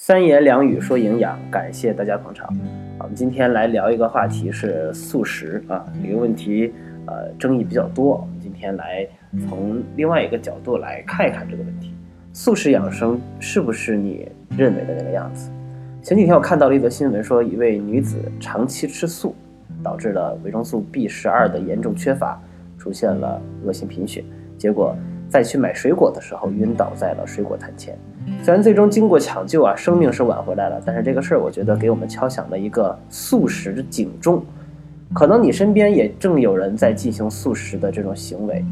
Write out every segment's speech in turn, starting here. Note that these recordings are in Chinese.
三言两语说营养，感谢大家捧场。我们今天来聊一个话题是素食啊，这个问题呃争议比较多。我们今天来从另外一个角度来看一看这个问题：素食养生是不是你认为的那个样子？前几天我看到了一则新闻，说一位女子长期吃素，导致了维生素 B 十二的严重缺乏，出现了恶性贫血，结果再去买水果的时候晕倒在了水果摊前。虽然最终经过抢救啊，生命是挽回来了，但是这个事儿我觉得给我们敲响了一个素食的警钟。可能你身边也正有人在进行素食的这种行为，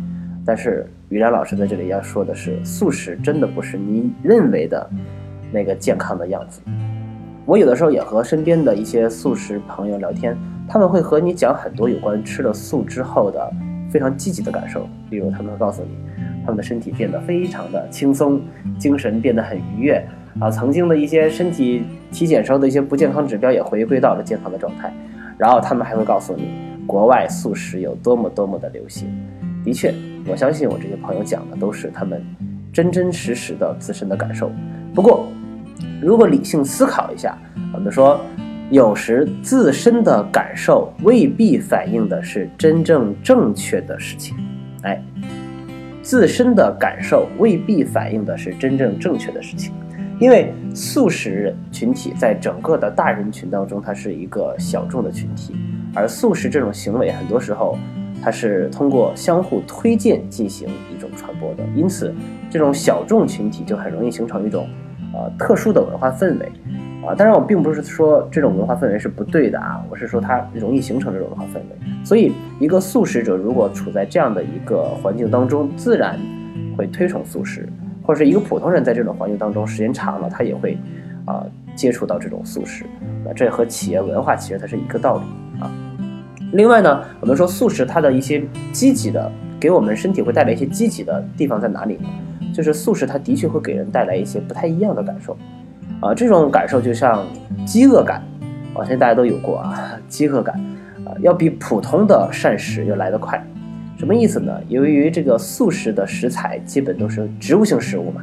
但是于然老师在这里要说的是，素食真的不是你认为的那个健康的样子。我有的时候也和身边的一些素食朋友聊天，他们会和你讲很多有关吃了素之后的非常积极的感受，例如他们会告诉你。他们的身体变得非常的轻松，精神变得很愉悦啊！曾经的一些身体体检时候的一些不健康指标也回归到了健康的状态。然后他们还会告诉你，国外素食有多么多么的流行。的确，我相信我这些朋友讲的都是他们真真实实的自身的感受。不过，如果理性思考一下，我们说，有时自身的感受未必反映的是真正正确的事情。哎。自身的感受未必反映的是真正正确的事情，因为素食群体在整个的大人群当中，它是一个小众的群体，而素食这种行为很多时候，它是通过相互推荐进行一种传播的，因此这种小众群体就很容易形成一种呃特殊的文化氛围。啊，当然我并不是说这种文化氛围是不对的啊，我是说它容易形成这种文化氛围。所以，一个素食者如果处在这样的一个环境当中，自然会推崇素食；或者是一个普通人在这种环境当中时间长了，他也会啊接触到这种素食。那这和企业文化其实它是一个道理啊。另外呢，我们说素食它的一些积极的，给我们身体会带来一些积极的地方在哪里呢？就是素食它的确会给人带来一些不太一样的感受。啊，这种感受就像饥饿感，我相信大家都有过啊。饥饿感啊，要比普通的膳食要来得快。什么意思呢？由于这个素食的食材基本都是植物性食物嘛，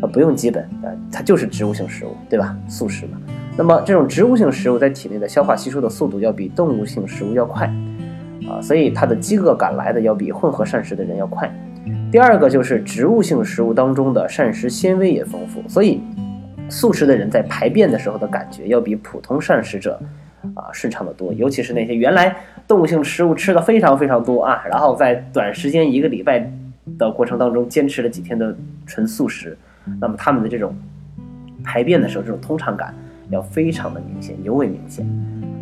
啊，不用基本，啊，它就是植物性食物，对吧？素食嘛。那么这种植物性食物在体内的消化吸收的速度要比动物性食物要快，啊，所以它的饥饿感来的要比混合膳食的人要快。第二个就是植物性食物当中的膳食纤维也丰富，所以。素食的人在排便的时候的感觉要比普通膳食者，啊顺畅的多。尤其是那些原来动物性食物吃的非常非常多啊，然后在短时间一个礼拜的过程当中坚持了几天的纯素食，那么他们的这种排便的时候这种通畅感要非常的明显，尤为明显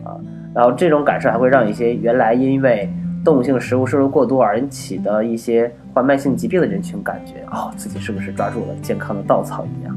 啊。然后这种感受还会让一些原来因为动物性食物摄入过多而引起的一些患慢性疾病的人群感觉，哦，自己是不是抓住了健康的稻草一样。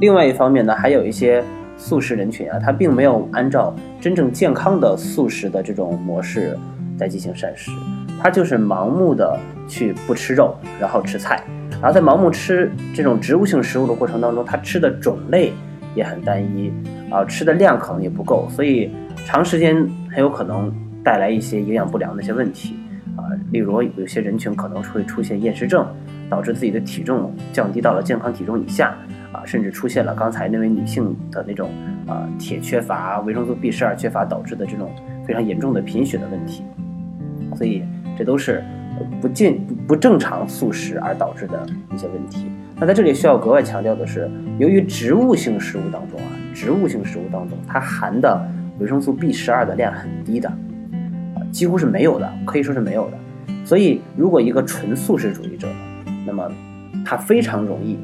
另外一方面呢，还有一些素食人群啊，他并没有按照真正健康的素食的这种模式在进行膳食，他就是盲目的去不吃肉，然后吃菜，然后在盲目吃这种植物性食物的过程当中，他吃的种类也很单一啊，吃的量可能也不够，所以长时间很有可能带来一些营养不良的一些问题啊，例如有些人群可能会出现厌食症，导致自己的体重降低到了健康体重以下。啊，甚至出现了刚才那位女性的那种啊铁缺乏、维生素 B 十二缺乏导致的这种非常严重的贫血的问题，所以这都是不健不正常素食而导致的一些问题。那在这里需要格外强调的是，由于植物性食物当中啊，植物性食物当中它含的维生素 B 十二的量很低的，啊几乎是没有的，可以说是没有的。所以如果一个纯素食主义者，那么他非常容易。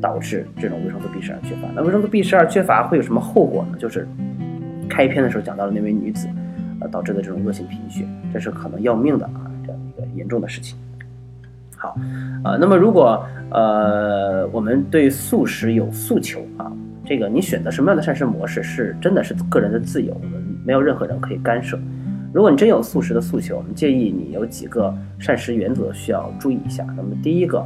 导致这种维生素 B 十二缺乏，那维生素 B 十二缺乏会有什么后果呢？就是开篇的时候讲到了那位女子，呃导致的这种恶性贫血，这是可能要命的啊，这样一个严重的事情。好，呃，那么如果呃我们对素食有诉求啊，这个你选择什么样的膳食模式是真的是个人的自由，我们没有任何人可以干涉。如果你真有素食的诉求，我们建议你有几个膳食原则需要注意一下。那么第一个。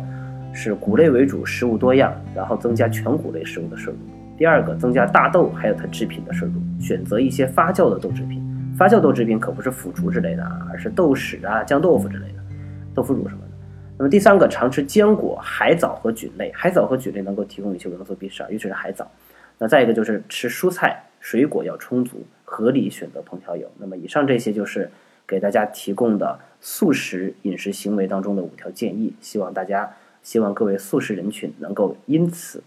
是谷类为主，食物多样，然后增加全谷类食物的摄入。第二个，增加大豆还有它制品的摄入，选择一些发酵的豆制品。发酵豆制品可不是腐竹之类的啊，而是豆豉啊、酱豆腐之类的，豆腐乳什么的。那么第三个，常吃坚果、海藻和菌类。海藻和菌类能够提供一些维生素 B 十二，尤其是海藻。那再一个就是吃蔬菜水果要充足，合理选择烹调油。那么以上这些就是给大家提供的素食饮食行为当中的五条建议，希望大家希望各位素食人群能够因此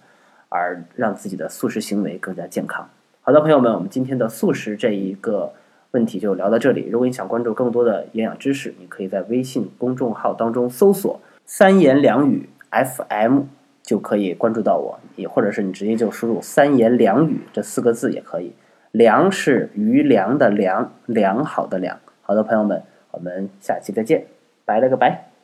而让自己的素食行为更加健康。好的，朋友们，我们今天的素食这一个问题就聊到这里。如果你想关注更多的营养知识，你可以在微信公众号当中搜索“三言两语 FM”。就可以关注到我，也或者是你直接就输入“三言两语”这四个字也可以。良是余粮的良，良好的良。好的，朋友们，我们下期再见，拜了个拜。